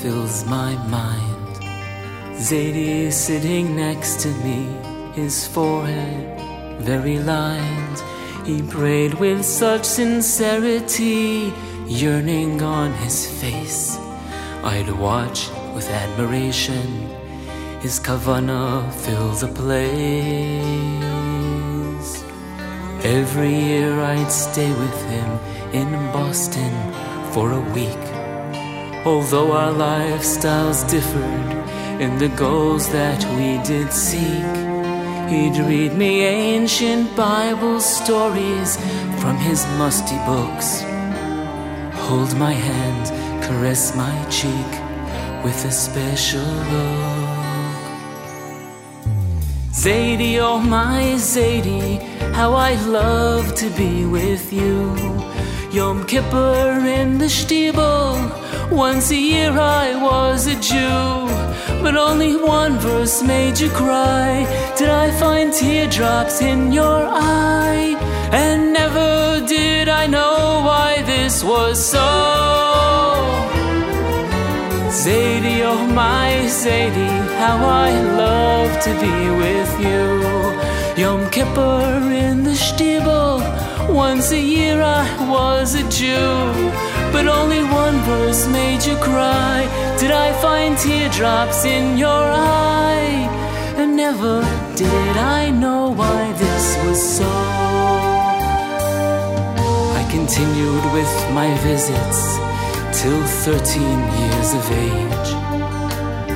fills my mind. Zadie is sitting next to me, his forehead very lined. He prayed with such sincerity, yearning on his face. I'd watch with admiration, his kavana fill the place. Every year I'd stay with him in Boston for a week. Although our lifestyles differed in the goals that we did seek, he'd read me ancient Bible stories from his musty books. Hold my hand, caress my cheek with a special look. Zadie, oh my Zadie, how I love to be with you. Yom Kippur in the Shtiebel. Once a year I was a Jew, but only one verse made you cry. Did I find teardrops in your eye? And never did I know why this was so. Zadie, oh my Zadie, how I love to be with you. Yom Kippur in the Shtiebel. Once a year I was a Jew, but only one verse made you cry. Did I find teardrops in your eye? And never did I know why this was so. I continued with my visits till 13 years of age.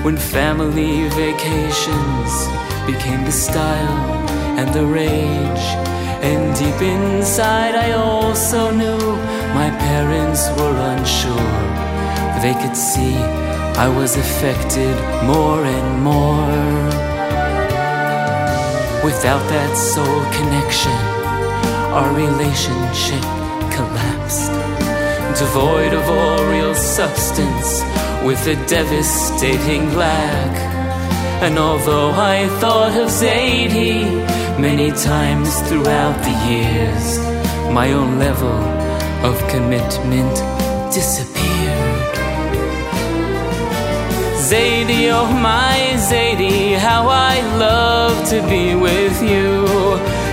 When family vacations became the style and the rage. And deep inside, I also knew my parents were unsure. For they could see I was affected more and more. Without that soul connection, our relationship collapsed. Devoid of all real substance, with a devastating lack. And although I thought of Zadie many times throughout the years, my own level of commitment disappeared. Zadie, oh my Zadie, how I love to be with you.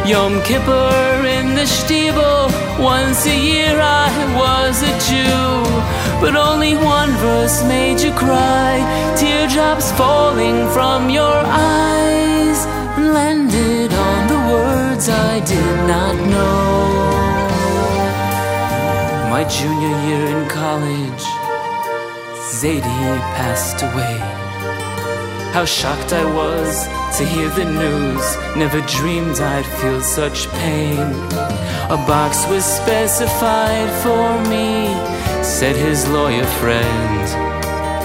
Yom Kippur in the Shtiebel, once a year I was a Jew. But only one verse made you cry, teardrops falling from your eyes, My junior year in college, Zadie passed away. How shocked I was to hear the news. Never dreamed I'd feel such pain. A box was specified for me, said his lawyer friend.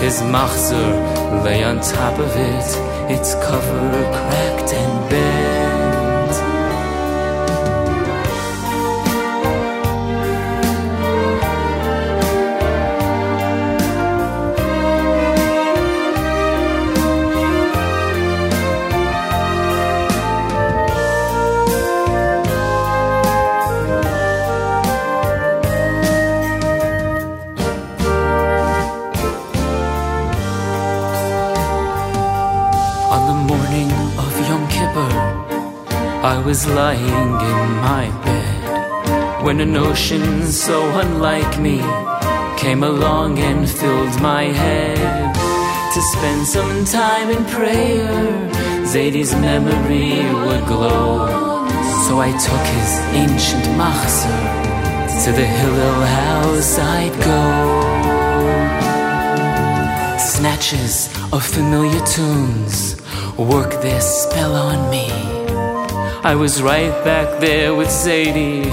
His machzor lay on top of it, its cover I was lying in my bed when an ocean so unlike me came along and filled my head to spend some time in prayer. Zadie's memory would glow, so I took his ancient machzor to the Hillel house I'd go. Snatches of familiar tunes work their spell on me. I was right back there with Zadie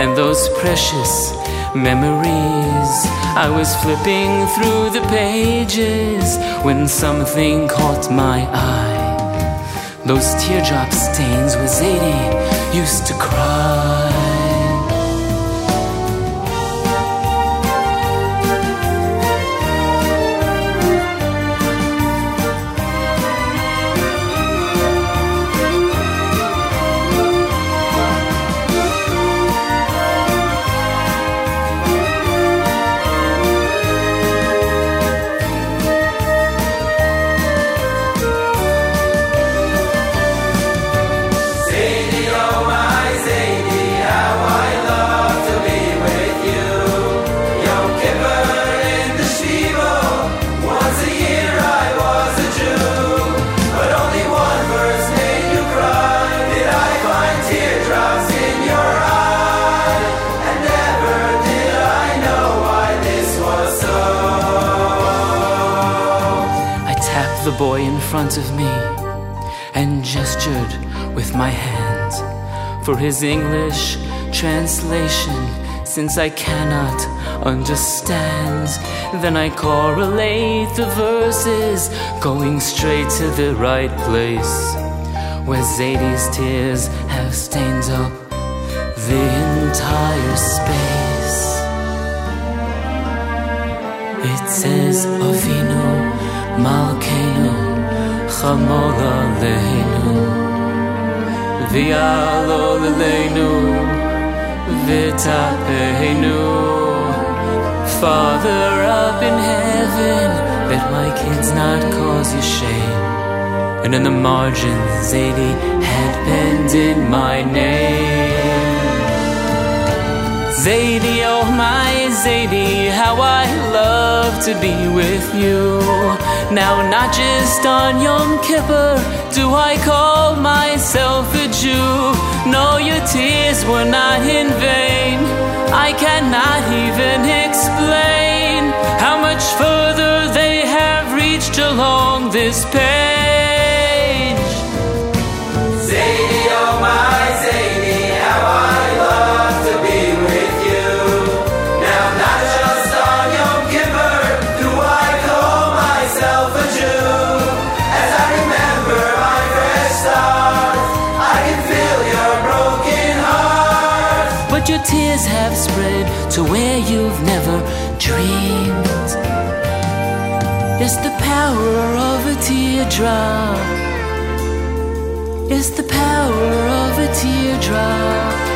and those precious memories. I was flipping through the pages when something caught my eye. Those teardrop stains where Zadie used to cry. The boy in front of me and gestured with my hand for his English translation since I cannot understand. Then I correlate the verses, going straight to the right place where Zadie's tears have stained up the entire space. It says, Avinu Father up in heaven Let my kids not cause you shame. And in the margins Zadie had penned in my name. Zadie, oh my Zadie, how I love to be with you. Now, not just on Yom Kippur do I call myself a Jew. No, your tears were not in vain. I cannot even explain how much further they have reached along this page. But your tears have spread to where you've never dreamed. It's the power of a teardrop. It's the power of a teardrop.